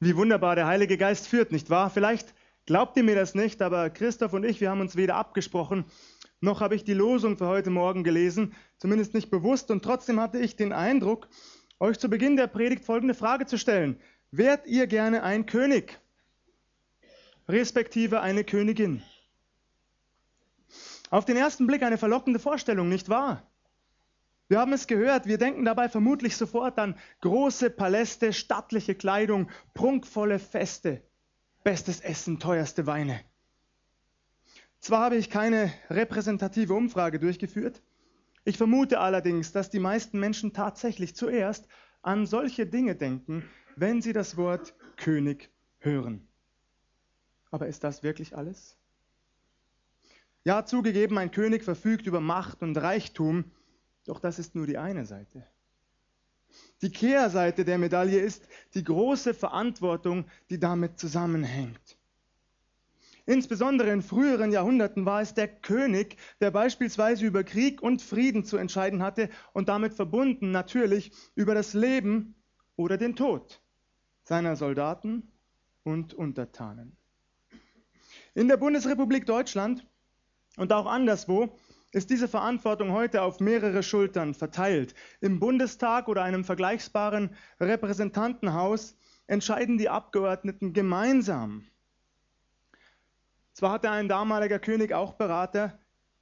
Wie wunderbar der Heilige Geist führt, nicht wahr? Vielleicht glaubt ihr mir das nicht, aber Christoph und ich, wir haben uns weder abgesprochen, noch habe ich die Losung für heute Morgen gelesen, zumindest nicht bewusst, und trotzdem hatte ich den Eindruck, euch zu Beginn der Predigt folgende Frage zu stellen. Wärt ihr gerne ein König, respektive eine Königin? Auf den ersten Blick eine verlockende Vorstellung, nicht wahr? Wir haben es gehört, wir denken dabei vermutlich sofort an große Paläste, stattliche Kleidung, prunkvolle Feste, bestes Essen, teuerste Weine. Zwar habe ich keine repräsentative Umfrage durchgeführt, ich vermute allerdings, dass die meisten Menschen tatsächlich zuerst an solche Dinge denken, wenn sie das Wort König hören. Aber ist das wirklich alles? Ja, zugegeben, ein König verfügt über Macht und Reichtum, doch das ist nur die eine Seite. Die Kehrseite der Medaille ist die große Verantwortung, die damit zusammenhängt. Insbesondere in früheren Jahrhunderten war es der König, der beispielsweise über Krieg und Frieden zu entscheiden hatte und damit verbunden natürlich über das Leben oder den Tod seiner Soldaten und Untertanen. In der Bundesrepublik Deutschland und auch anderswo ist diese Verantwortung heute auf mehrere Schultern verteilt. Im Bundestag oder einem vergleichbaren Repräsentantenhaus entscheiden die Abgeordneten gemeinsam zwar hatte ein damaliger König auch Berater,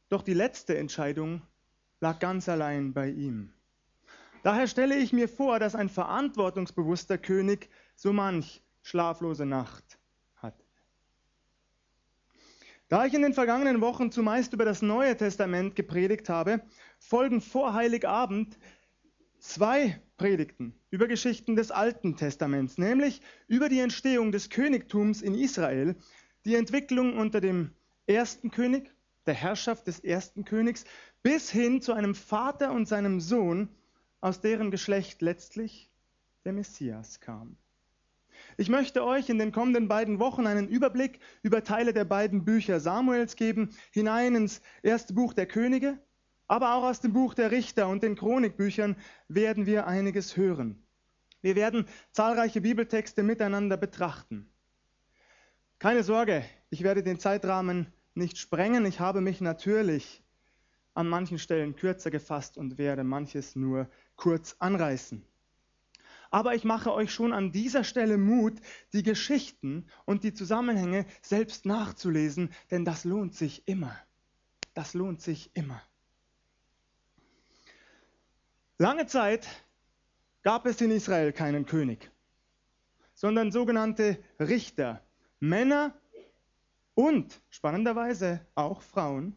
doch die letzte Entscheidung lag ganz allein bei ihm. Daher stelle ich mir vor, dass ein verantwortungsbewusster König so manch schlaflose Nacht. Da ich in den vergangenen Wochen zumeist über das Neue Testament gepredigt habe, folgen vor Heiligabend zwei Predigten über Geschichten des Alten Testaments, nämlich über die Entstehung des Königtums in Israel die Entwicklung unter dem ersten König, der Herrschaft des ersten Königs, bis hin zu einem Vater und seinem Sohn, aus deren Geschlecht letztlich der Messias kam. Ich möchte euch in den kommenden beiden Wochen einen Überblick über Teile der beiden Bücher Samuels geben, hinein ins erste Buch der Könige, aber auch aus dem Buch der Richter und den Chronikbüchern werden wir einiges hören. Wir werden zahlreiche Bibeltexte miteinander betrachten. Keine Sorge, ich werde den Zeitrahmen nicht sprengen. Ich habe mich natürlich an manchen Stellen kürzer gefasst und werde manches nur kurz anreißen. Aber ich mache euch schon an dieser Stelle Mut, die Geschichten und die Zusammenhänge selbst nachzulesen, denn das lohnt sich immer. Das lohnt sich immer. Lange Zeit gab es in Israel keinen König, sondern sogenannte Richter, Männer und spannenderweise auch Frauen,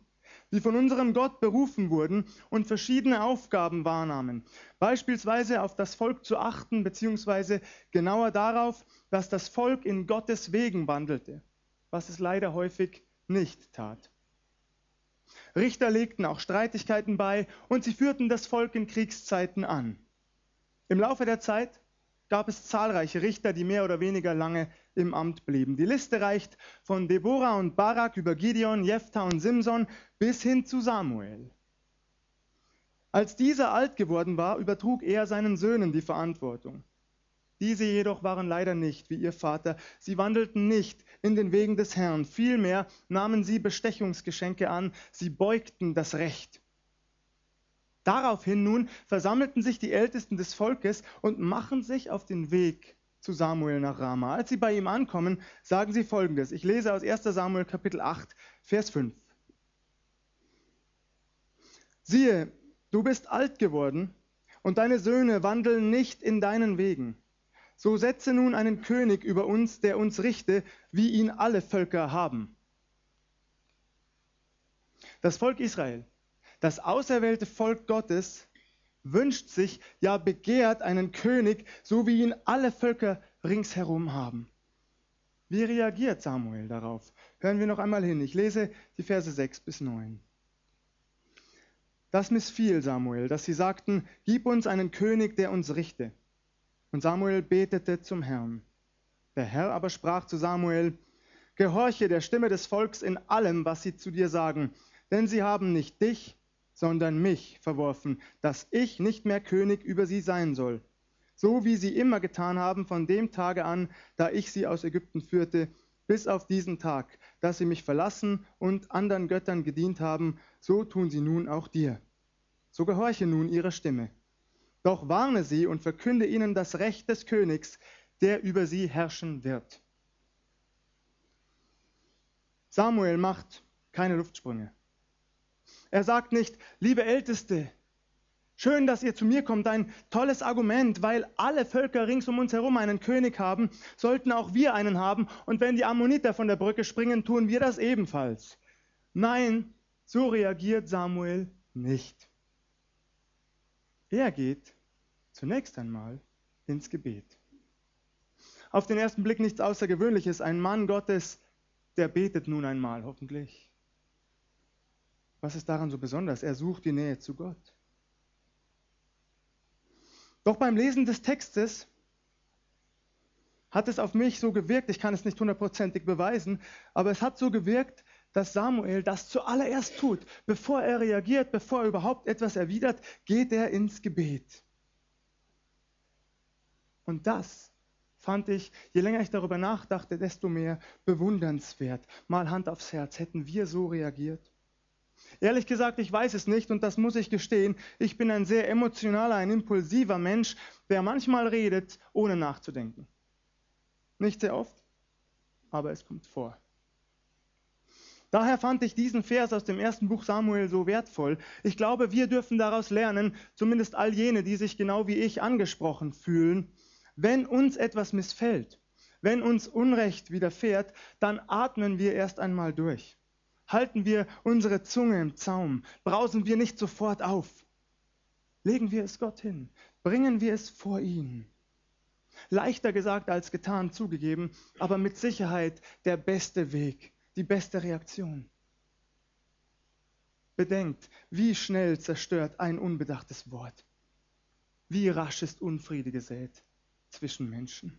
die von unserem Gott berufen wurden und verschiedene Aufgaben wahrnahmen. Beispielsweise auf das Volk zu achten, beziehungsweise genauer darauf, dass das Volk in Gottes Wegen wandelte, was es leider häufig nicht tat. Richter legten auch Streitigkeiten bei und sie führten das Volk in Kriegszeiten an. Im Laufe der Zeit gab es zahlreiche Richter, die mehr oder weniger lange im Amt blieben. Die Liste reicht von Deborah und Barak über Gideon, Jephthah und Simson bis hin zu Samuel. Als dieser alt geworden war, übertrug er seinen Söhnen die Verantwortung. Diese jedoch waren leider nicht wie ihr Vater. Sie wandelten nicht in den Wegen des Herrn. Vielmehr nahmen sie Bestechungsgeschenke an. Sie beugten das Recht. Daraufhin nun versammelten sich die Ältesten des Volkes und machen sich auf den Weg zu Samuel nach Rama. Als sie bei ihm ankommen, sagen sie folgendes. Ich lese aus 1 Samuel Kapitel 8, Vers 5. Siehe, du bist alt geworden und deine Söhne wandeln nicht in deinen Wegen. So setze nun einen König über uns, der uns richte, wie ihn alle Völker haben. Das Volk Israel, das auserwählte Volk Gottes, wünscht sich, ja begehrt einen König, so wie ihn alle Völker ringsherum haben. Wie reagiert Samuel darauf? Hören wir noch einmal hin. Ich lese die Verse 6 bis 9. Das missfiel Samuel, dass sie sagten, gib uns einen König, der uns richte. Und Samuel betete zum Herrn. Der Herr aber sprach zu Samuel, Gehorche der Stimme des Volks in allem, was sie zu dir sagen, denn sie haben nicht dich, sondern mich verworfen, dass ich nicht mehr König über sie sein soll. so wie sie immer getan haben von dem Tage an, da ich sie aus Ägypten führte, bis auf diesen Tag, dass sie mich verlassen und anderen Göttern gedient haben, so tun sie nun auch dir. So gehorche nun ihrer Stimme. Doch warne sie und verkünde ihnen das Recht des Königs, der über sie herrschen wird. Samuel macht keine Luftsprünge. Er sagt nicht, liebe Älteste, schön, dass ihr zu mir kommt, ein tolles Argument, weil alle Völker rings um uns herum einen König haben, sollten auch wir einen haben, und wenn die Ammoniter von der Brücke springen, tun wir das ebenfalls. Nein, so reagiert Samuel nicht. Er geht zunächst einmal ins Gebet. Auf den ersten Blick nichts Außergewöhnliches, ein Mann Gottes, der betet nun einmal, hoffentlich. Was ist daran so besonders? Er sucht die Nähe zu Gott. Doch beim Lesen des Textes hat es auf mich so gewirkt, ich kann es nicht hundertprozentig beweisen, aber es hat so gewirkt, dass Samuel das zuallererst tut. Bevor er reagiert, bevor er überhaupt etwas erwidert, geht er ins Gebet. Und das fand ich, je länger ich darüber nachdachte, desto mehr bewundernswert. Mal Hand aufs Herz, hätten wir so reagiert? Ehrlich gesagt, ich weiß es nicht und das muss ich gestehen. Ich bin ein sehr emotionaler, ein impulsiver Mensch, der manchmal redet, ohne nachzudenken. Nicht sehr oft, aber es kommt vor. Daher fand ich diesen Vers aus dem ersten Buch Samuel so wertvoll. Ich glaube, wir dürfen daraus lernen, zumindest all jene, die sich genau wie ich angesprochen fühlen, wenn uns etwas missfällt, wenn uns Unrecht widerfährt, dann atmen wir erst einmal durch. Halten wir unsere Zunge im Zaum, brausen wir nicht sofort auf. Legen wir es Gott hin, bringen wir es vor ihn. Leichter gesagt als getan zugegeben, aber mit Sicherheit der beste Weg, die beste Reaktion. Bedenkt, wie schnell zerstört ein unbedachtes Wort. Wie rasch ist Unfriede gesät zwischen Menschen.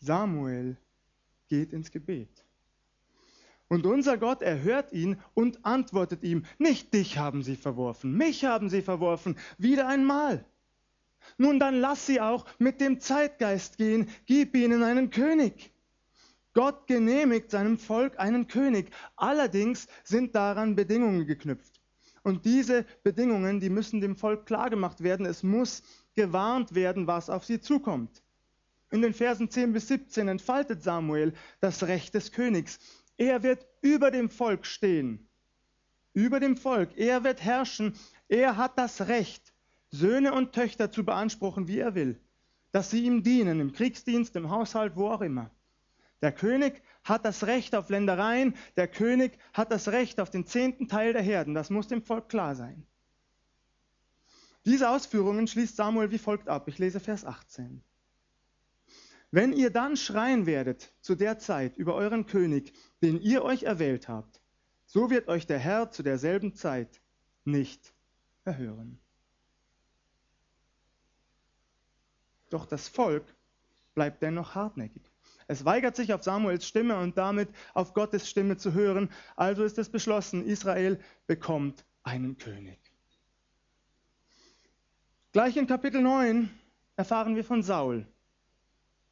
Samuel geht ins Gebet. Und unser Gott erhört ihn und antwortet ihm, nicht dich haben sie verworfen, mich haben sie verworfen, wieder einmal. Nun dann lass sie auch mit dem Zeitgeist gehen, gib ihnen einen König. Gott genehmigt seinem Volk einen König. Allerdings sind daran Bedingungen geknüpft. Und diese Bedingungen, die müssen dem Volk klargemacht werden. Es muss gewarnt werden, was auf sie zukommt. In den Versen 10 bis 17 entfaltet Samuel das Recht des Königs. Er wird über dem Volk stehen. Über dem Volk. Er wird herrschen. Er hat das Recht, Söhne und Töchter zu beanspruchen, wie er will. Dass sie ihm dienen, im Kriegsdienst, im Haushalt, wo auch immer. Der König hat das Recht auf Ländereien. Der König hat das Recht auf den zehnten Teil der Herden. Das muss dem Volk klar sein. Diese Ausführungen schließt Samuel wie folgt ab. Ich lese Vers 18. Wenn ihr dann schreien werdet zu der Zeit über euren König, den ihr euch erwählt habt, so wird euch der Herr zu derselben Zeit nicht erhören. Doch das Volk bleibt dennoch hartnäckig. Es weigert sich auf Samuels Stimme und damit auf Gottes Stimme zu hören. Also ist es beschlossen, Israel bekommt einen König. Gleich in Kapitel 9 erfahren wir von Saul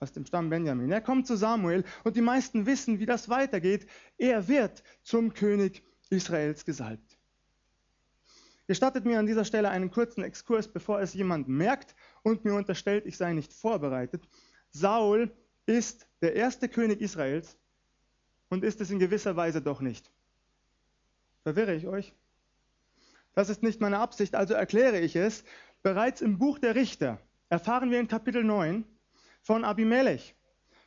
aus dem Stamm Benjamin. Er kommt zu Samuel und die meisten wissen, wie das weitergeht. Er wird zum König Israels gesalbt. Gestattet mir an dieser Stelle einen kurzen Exkurs, bevor es jemand merkt und mir unterstellt, ich sei nicht vorbereitet. Saul ist der erste König Israels und ist es in gewisser Weise doch nicht. Verwirre ich euch? Das ist nicht meine Absicht, also erkläre ich es. Bereits im Buch der Richter erfahren wir in Kapitel 9, von Abimelech,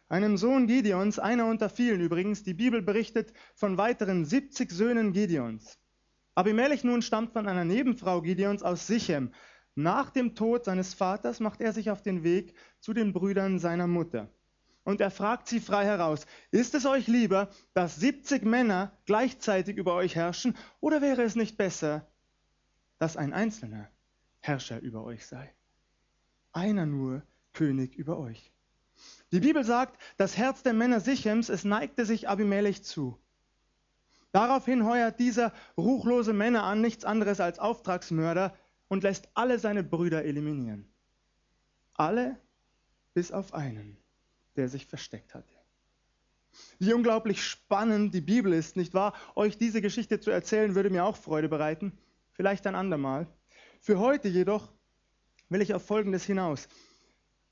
einem Sohn Gideons, einer unter vielen übrigens. Die Bibel berichtet von weiteren 70 Söhnen Gideons. Abimelech nun stammt von einer Nebenfrau Gideons aus Sichem. Nach dem Tod seines Vaters macht er sich auf den Weg zu den Brüdern seiner Mutter. Und er fragt sie frei heraus, ist es euch lieber, dass 70 Männer gleichzeitig über euch herrschen, oder wäre es nicht besser, dass ein einzelner Herrscher über euch sei? Einer nur König über euch. Die Bibel sagt, das Herz der Männer Sichems, es neigte sich Abimelech zu. Daraufhin heuert dieser ruchlose Männer an, nichts anderes als Auftragsmörder, und lässt alle seine Brüder eliminieren. Alle bis auf einen, der sich versteckt hatte. Wie unglaublich spannend die Bibel ist, nicht wahr? Euch diese Geschichte zu erzählen, würde mir auch Freude bereiten. Vielleicht ein andermal. Für heute jedoch will ich auf Folgendes hinaus.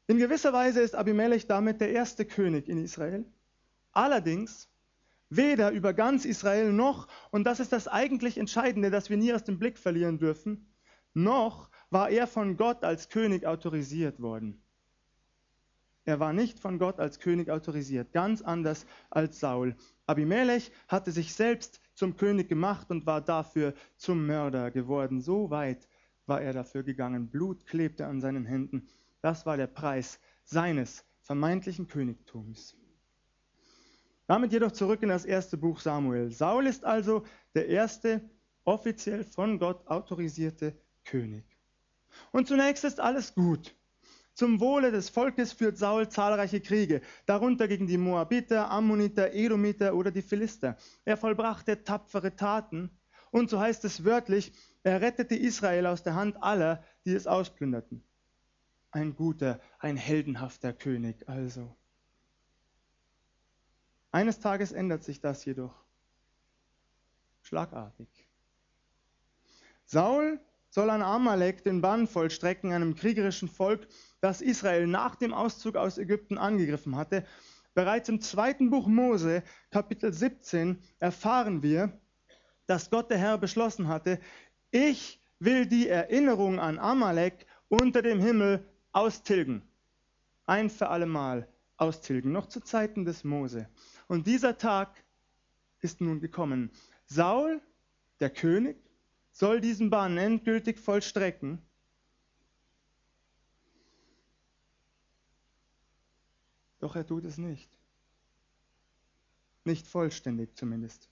In gewisser Weise ist Abimelech damit der erste König in Israel. Allerdings weder über ganz Israel noch, und das ist das eigentlich Entscheidende, das wir nie aus dem Blick verlieren dürfen, noch war er von Gott als König autorisiert worden. Er war nicht von Gott als König autorisiert, ganz anders als Saul. Abimelech hatte sich selbst zum König gemacht und war dafür zum Mörder geworden. So weit war er dafür gegangen. Blut klebte an seinen Händen. Das war der Preis seines vermeintlichen Königtums. Damit jedoch zurück in das erste Buch Samuel. Saul ist also der erste offiziell von Gott autorisierte König. Und zunächst ist alles gut. Zum Wohle des Volkes führt Saul zahlreiche Kriege, darunter gegen die Moabiter, Ammoniter, Edomiter oder die Philister. Er vollbrachte tapfere Taten und so heißt es wörtlich, er rettete Israel aus der Hand aller, die es ausplünderten. Ein guter, ein heldenhafter König also. Eines Tages ändert sich das jedoch. Schlagartig. Saul soll an Amalek den Bann vollstrecken, einem kriegerischen Volk, das Israel nach dem Auszug aus Ägypten angegriffen hatte. Bereits im zweiten Buch Mose, Kapitel 17, erfahren wir, dass Gott der Herr beschlossen hatte, ich will die Erinnerung an Amalek unter dem Himmel austilgen. Ein für allemal austilgen, noch zu Zeiten des Mose. Und dieser Tag ist nun gekommen. Saul, der König, soll diesen Bann endgültig vollstrecken. Doch er tut es nicht. Nicht vollständig zumindest.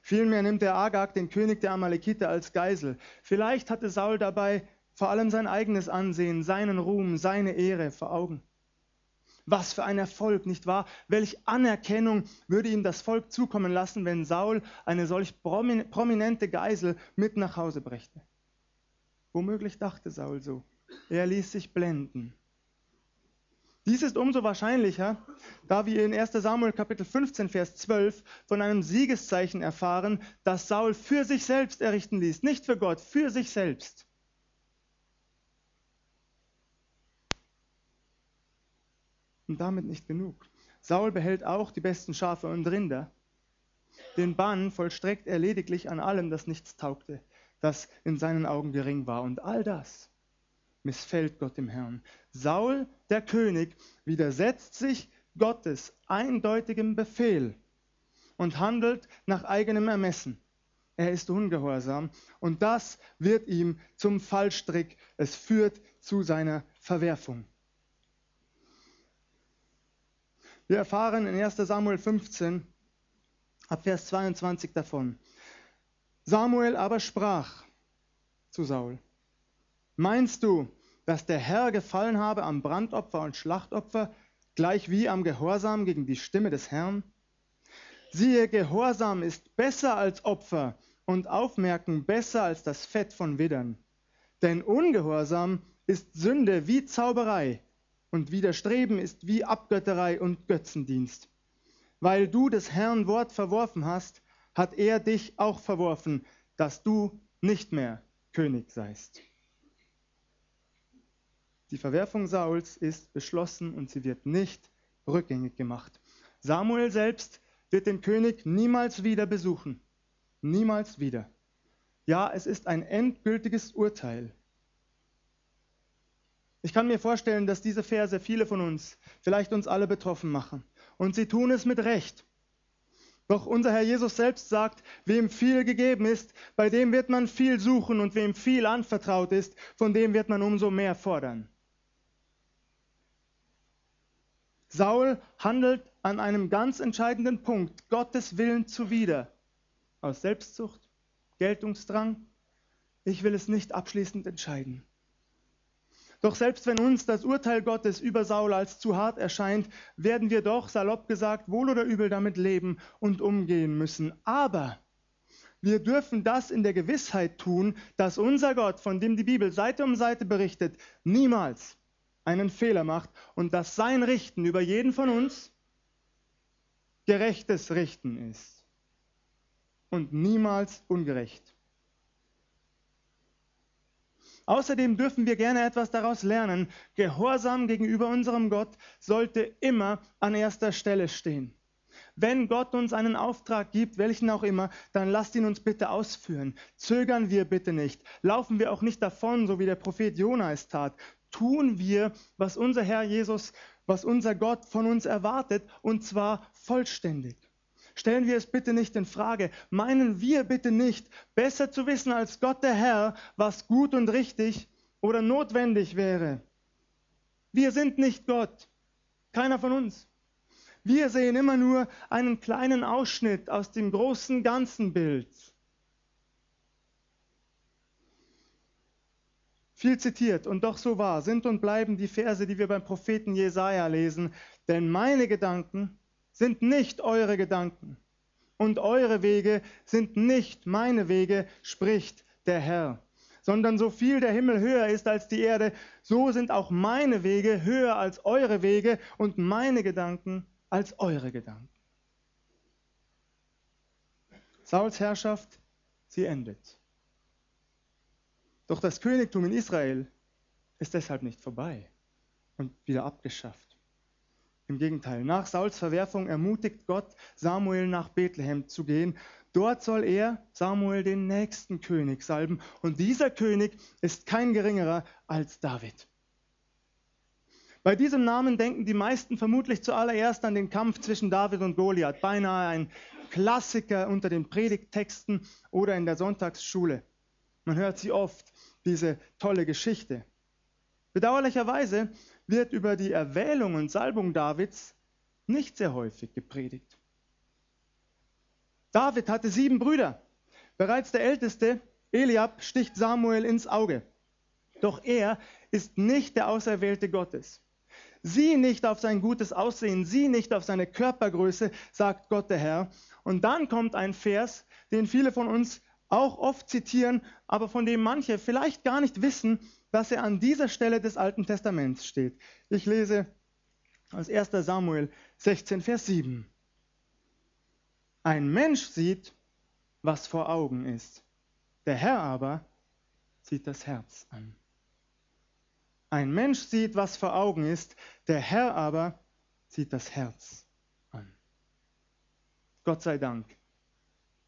Vielmehr nimmt der Agag den König der Amalekiter als Geisel. Vielleicht hatte Saul dabei vor allem sein eigenes Ansehen, seinen Ruhm, seine Ehre vor Augen. Was für ein Erfolg, nicht wahr? Welch Anerkennung würde ihm das Volk zukommen lassen, wenn Saul eine solch prominente Geisel mit nach Hause brächte? Womöglich dachte Saul so. Er ließ sich blenden. Dies ist umso wahrscheinlicher, da wir in 1 Samuel Kapitel 15, Vers 12 von einem Siegeszeichen erfahren, das Saul für sich selbst errichten ließ, nicht für Gott, für sich selbst. Und damit nicht genug. Saul behält auch die besten Schafe und Rinder. Den Bann vollstreckt er lediglich an allem, das nichts taugte, das in seinen Augen gering war. Und all das missfällt Gott dem Herrn. Saul, der König, widersetzt sich Gottes eindeutigem Befehl und handelt nach eigenem Ermessen. Er ist ungehorsam und das wird ihm zum Fallstrick. Es führt zu seiner Verwerfung. Wir erfahren in 1 Samuel 15 ab Vers 22 davon. Samuel aber sprach zu Saul, meinst du, dass der Herr gefallen habe am Brandopfer und Schlachtopfer, gleich wie am Gehorsam gegen die Stimme des Herrn? Siehe, Gehorsam ist besser als Opfer und Aufmerken besser als das Fett von Widdern. Denn Ungehorsam ist Sünde wie Zauberei und Widerstreben ist wie Abgötterei und Götzendienst. Weil du des Herrn Wort verworfen hast, hat er dich auch verworfen, dass du nicht mehr König seist. Die Verwerfung Sauls ist beschlossen und sie wird nicht rückgängig gemacht. Samuel selbst wird den König niemals wieder besuchen. Niemals wieder. Ja, es ist ein endgültiges Urteil. Ich kann mir vorstellen, dass diese Verse viele von uns, vielleicht uns alle betroffen machen. Und sie tun es mit Recht. Doch unser Herr Jesus selbst sagt, wem viel gegeben ist, bei dem wird man viel suchen und wem viel anvertraut ist, von dem wird man umso mehr fordern. Saul handelt an einem ganz entscheidenden Punkt Gottes Willen zuwider. Aus Selbstsucht, Geltungsdrang. Ich will es nicht abschließend entscheiden. Doch selbst wenn uns das Urteil Gottes über Saul als zu hart erscheint, werden wir doch, salopp gesagt, wohl oder übel damit leben und umgehen müssen. Aber wir dürfen das in der Gewissheit tun, dass unser Gott, von dem die Bibel Seite um Seite berichtet, niemals, einen Fehler macht und dass sein Richten über jeden von uns gerechtes Richten ist und niemals ungerecht. Außerdem dürfen wir gerne etwas daraus lernen. Gehorsam gegenüber unserem Gott sollte immer an erster Stelle stehen. Wenn Gott uns einen Auftrag gibt, welchen auch immer, dann lasst ihn uns bitte ausführen. Zögern wir bitte nicht. Laufen wir auch nicht davon, so wie der Prophet Jona es tat. Tun wir, was unser Herr Jesus, was unser Gott von uns erwartet, und zwar vollständig. Stellen wir es bitte nicht in Frage. Meinen wir bitte nicht, besser zu wissen als Gott der Herr, was gut und richtig oder notwendig wäre. Wir sind nicht Gott. Keiner von uns. Wir sehen immer nur einen kleinen Ausschnitt aus dem großen ganzen Bild. Viel zitiert und doch so wahr sind und bleiben die Verse, die wir beim Propheten Jesaja lesen. Denn meine Gedanken sind nicht eure Gedanken und eure Wege sind nicht meine Wege, spricht der Herr. Sondern so viel der Himmel höher ist als die Erde, so sind auch meine Wege höher als eure Wege und meine Gedanken als eure Gedanken. Sauls Herrschaft, sie endet. Doch das Königtum in Israel ist deshalb nicht vorbei und wieder abgeschafft. Im Gegenteil, nach Sauls Verwerfung ermutigt Gott Samuel nach Bethlehem zu gehen. Dort soll er, Samuel, den nächsten König salben. Und dieser König ist kein geringerer als David. Bei diesem Namen denken die meisten vermutlich zuallererst an den Kampf zwischen David und Goliath, beinahe ein Klassiker unter den Predigttexten oder in der Sonntagsschule. Man hört sie oft, diese tolle Geschichte. Bedauerlicherweise wird über die Erwählung und Salbung Davids nicht sehr häufig gepredigt. David hatte sieben Brüder. Bereits der älteste, Eliab, sticht Samuel ins Auge. Doch er ist nicht der Auserwählte Gottes. Sieh nicht auf sein gutes Aussehen, sieh nicht auf seine Körpergröße, sagt Gott der Herr. Und dann kommt ein Vers, den viele von uns auch oft zitieren, aber von dem manche vielleicht gar nicht wissen, dass er an dieser Stelle des Alten Testaments steht. Ich lese aus 1 Samuel 16, Vers 7. Ein Mensch sieht, was vor Augen ist. Der Herr aber sieht das Herz an. Ein Mensch sieht, was vor Augen ist. Der Herr aber sieht das Herz an. Gott sei Dank.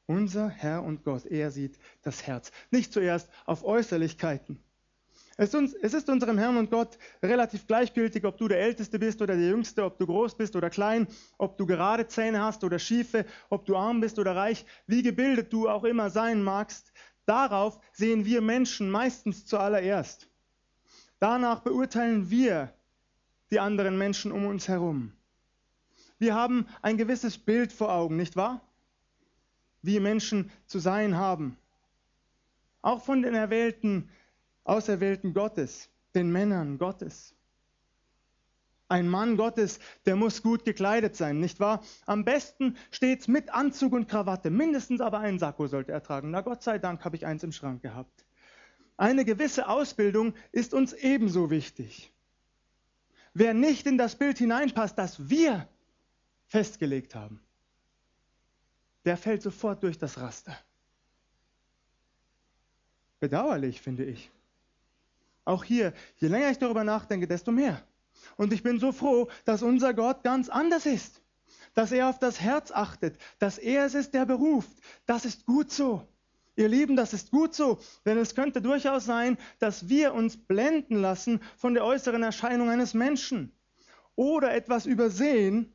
Unser Herr und Gott, er sieht das Herz. Nicht zuerst auf Äußerlichkeiten, es ist unserem Herrn und Gott relativ gleichgültig, ob du der Älteste bist oder der Jüngste, ob du groß bist oder klein, ob du gerade Zähne hast oder schiefe, ob du arm bist oder reich, wie gebildet du auch immer sein magst. Darauf sehen wir Menschen meistens zuallererst. Danach beurteilen wir die anderen Menschen um uns herum. Wir haben ein gewisses Bild vor Augen, nicht wahr? Wie Menschen zu sein haben. Auch von den erwählten Auserwählten Gottes, den Männern Gottes. Ein Mann Gottes, der muss gut gekleidet sein, nicht wahr? Am besten steht's mit Anzug und Krawatte, mindestens aber einen Sakko sollte er tragen. Na Gott sei Dank habe ich eins im Schrank gehabt. Eine gewisse Ausbildung ist uns ebenso wichtig. Wer nicht in das Bild hineinpasst, das wir festgelegt haben, der fällt sofort durch das Raster. Bedauerlich, finde ich. Auch hier, je länger ich darüber nachdenke, desto mehr. Und ich bin so froh, dass unser Gott ganz anders ist. Dass er auf das Herz achtet, dass er es ist, der beruft. Das ist gut so. Ihr Lieben, das ist gut so, denn es könnte durchaus sein, dass wir uns blenden lassen von der äußeren Erscheinung eines Menschen oder etwas übersehen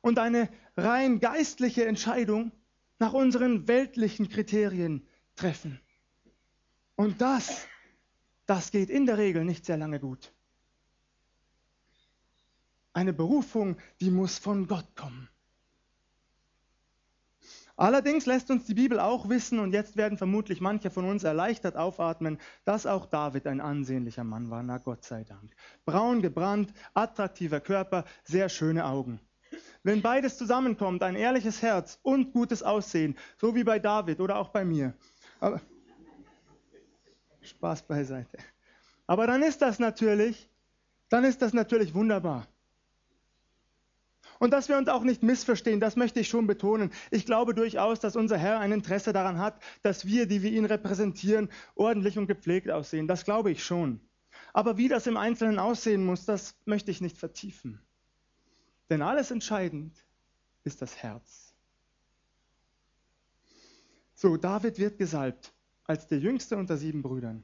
und eine rein geistliche Entscheidung nach unseren weltlichen Kriterien treffen. Und das das geht in der Regel nicht sehr lange gut. Eine Berufung, die muss von Gott kommen. Allerdings lässt uns die Bibel auch wissen, und jetzt werden vermutlich manche von uns erleichtert aufatmen, dass auch David ein ansehnlicher Mann war, na Gott sei Dank. Braun gebrannt, attraktiver Körper, sehr schöne Augen. Wenn beides zusammenkommt, ein ehrliches Herz und gutes Aussehen, so wie bei David oder auch bei mir, Spaß beiseite. Aber dann ist das natürlich dann ist das natürlich wunderbar. Und dass wir uns auch nicht missverstehen, das möchte ich schon betonen. Ich glaube durchaus, dass unser Herr ein Interesse daran hat, dass wir, die wir ihn repräsentieren, ordentlich und gepflegt aussehen. Das glaube ich schon. Aber wie das im Einzelnen aussehen muss, das möchte ich nicht vertiefen. Denn alles entscheidend ist das Herz. So, David wird gesalbt als der jüngste unter sieben Brüdern.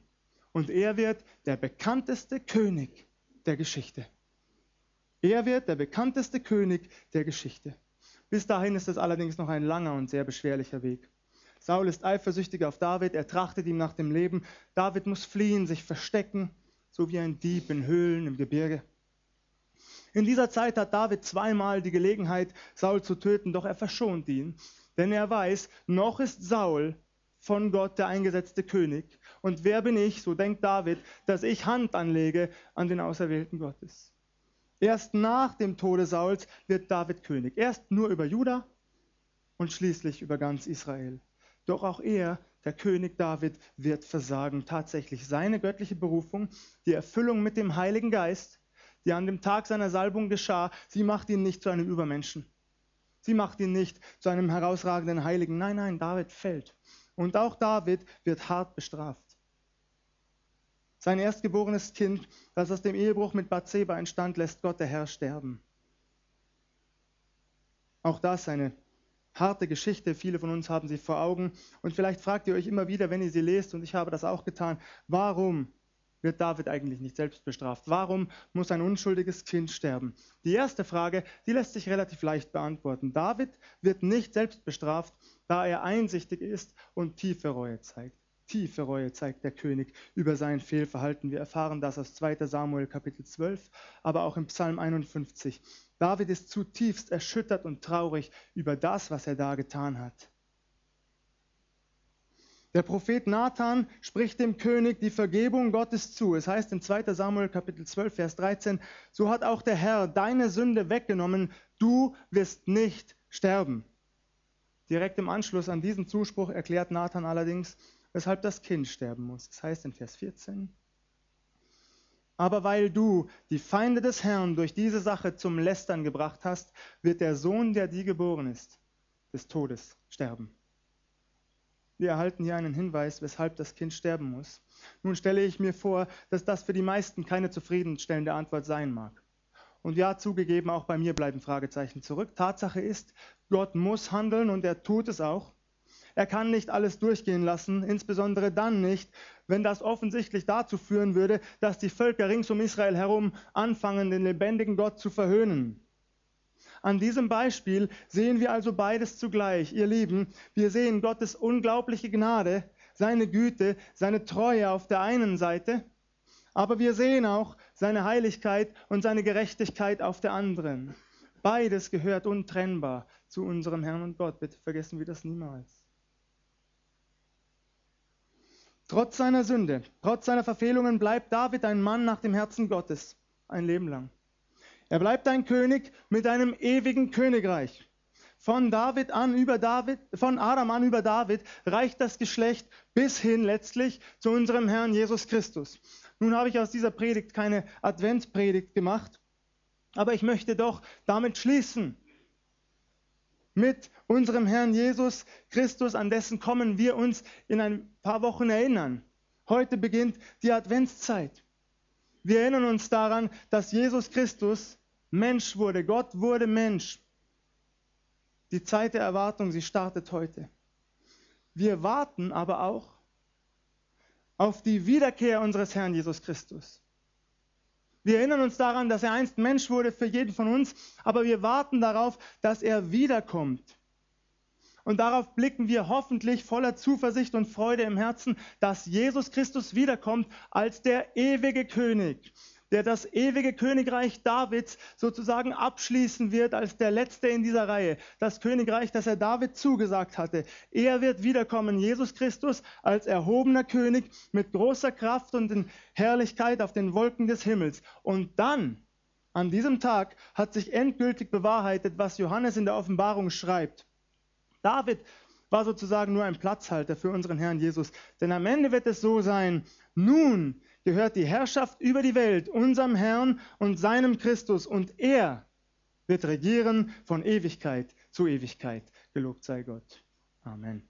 Und er wird der bekannteste König der Geschichte. Er wird der bekannteste König der Geschichte. Bis dahin ist es allerdings noch ein langer und sehr beschwerlicher Weg. Saul ist eifersüchtig auf David, er trachtet ihm nach dem Leben. David muss fliehen, sich verstecken, so wie ein Dieb in Höhlen im Gebirge. In dieser Zeit hat David zweimal die Gelegenheit, Saul zu töten, doch er verschont ihn, denn er weiß, noch ist Saul von Gott der eingesetzte König. Und wer bin ich, so denkt David, dass ich Hand anlege an den Auserwählten Gottes. Erst nach dem Tode Sauls wird David König. Erst nur über Juda und schließlich über ganz Israel. Doch auch er, der König David, wird versagen. Tatsächlich seine göttliche Berufung, die Erfüllung mit dem Heiligen Geist, die an dem Tag seiner Salbung geschah, sie macht ihn nicht zu einem Übermenschen. Sie macht ihn nicht zu einem herausragenden Heiligen. Nein, nein, David fällt. Und auch David wird hart bestraft. Sein erstgeborenes Kind, das aus dem Ehebruch mit Bathseba entstand, lässt Gott der Herr sterben. Auch das eine harte Geschichte. Viele von uns haben sie vor Augen. Und vielleicht fragt ihr euch immer wieder, wenn ihr sie lest, und ich habe das auch getan, warum wird David eigentlich nicht selbst bestraft? Warum muss ein unschuldiges Kind sterben? Die erste Frage, die lässt sich relativ leicht beantworten. David wird nicht selbst bestraft, da er einsichtig ist und tiefe Reue zeigt. Tiefe Reue zeigt der König über sein Fehlverhalten. Wir erfahren das aus 2 Samuel Kapitel 12, aber auch im Psalm 51. David ist zutiefst erschüttert und traurig über das, was er da getan hat. Der Prophet Nathan spricht dem König die Vergebung Gottes zu. Es heißt in 2 Samuel Kapitel 12, Vers 13, so hat auch der Herr deine Sünde weggenommen, du wirst nicht sterben. Direkt im Anschluss an diesen Zuspruch erklärt Nathan allerdings, weshalb das Kind sterben muss. Das heißt in Vers 14, aber weil du die Feinde des Herrn durch diese Sache zum Lästern gebracht hast, wird der Sohn, der dir geboren ist, des Todes sterben. Wir erhalten hier einen Hinweis, weshalb das Kind sterben muss. Nun stelle ich mir vor, dass das für die meisten keine zufriedenstellende Antwort sein mag. Und ja, zugegeben, auch bei mir bleiben Fragezeichen zurück. Tatsache ist, Gott muss handeln und er tut es auch. Er kann nicht alles durchgehen lassen, insbesondere dann nicht, wenn das offensichtlich dazu führen würde, dass die Völker rings um Israel herum anfangen, den lebendigen Gott zu verhöhnen. An diesem Beispiel sehen wir also beides zugleich. Ihr Lieben, wir sehen Gottes unglaubliche Gnade, seine Güte, seine Treue auf der einen Seite, aber wir sehen auch seine Heiligkeit und seine Gerechtigkeit auf der anderen. Beides gehört untrennbar zu unserem Herrn und Gott. Bitte vergessen wir das niemals. Trotz seiner Sünde, trotz seiner Verfehlungen bleibt David ein Mann nach dem Herzen Gottes, ein Leben lang. Er bleibt ein König mit einem ewigen Königreich. Von David an über David, von Adam an über David reicht das Geschlecht bis hin letztlich zu unserem Herrn Jesus Christus. Nun habe ich aus dieser Predigt keine Adventspredigt gemacht, aber ich möchte doch damit schließen mit unserem Herrn Jesus Christus, an dessen Kommen wir uns in ein paar Wochen erinnern. Heute beginnt die Adventszeit. Wir erinnern uns daran, dass Jesus Christus Mensch wurde. Gott wurde Mensch. Die Zeit der Erwartung, sie startet heute. Wir warten aber auch auf die Wiederkehr unseres Herrn Jesus Christus. Wir erinnern uns daran, dass er einst Mensch wurde für jeden von uns, aber wir warten darauf, dass er wiederkommt. Und darauf blicken wir hoffentlich voller Zuversicht und Freude im Herzen, dass Jesus Christus wiederkommt als der ewige König, der das ewige Königreich Davids sozusagen abschließen wird als der letzte in dieser Reihe. Das Königreich, das er David zugesagt hatte. Er wird wiederkommen, Jesus Christus, als erhobener König mit großer Kraft und in Herrlichkeit auf den Wolken des Himmels. Und dann, an diesem Tag, hat sich endgültig bewahrheitet, was Johannes in der Offenbarung schreibt. David war sozusagen nur ein Platzhalter für unseren Herrn Jesus. Denn am Ende wird es so sein, nun gehört die Herrschaft über die Welt unserem Herrn und seinem Christus und er wird regieren von Ewigkeit zu Ewigkeit. Gelobt sei Gott. Amen.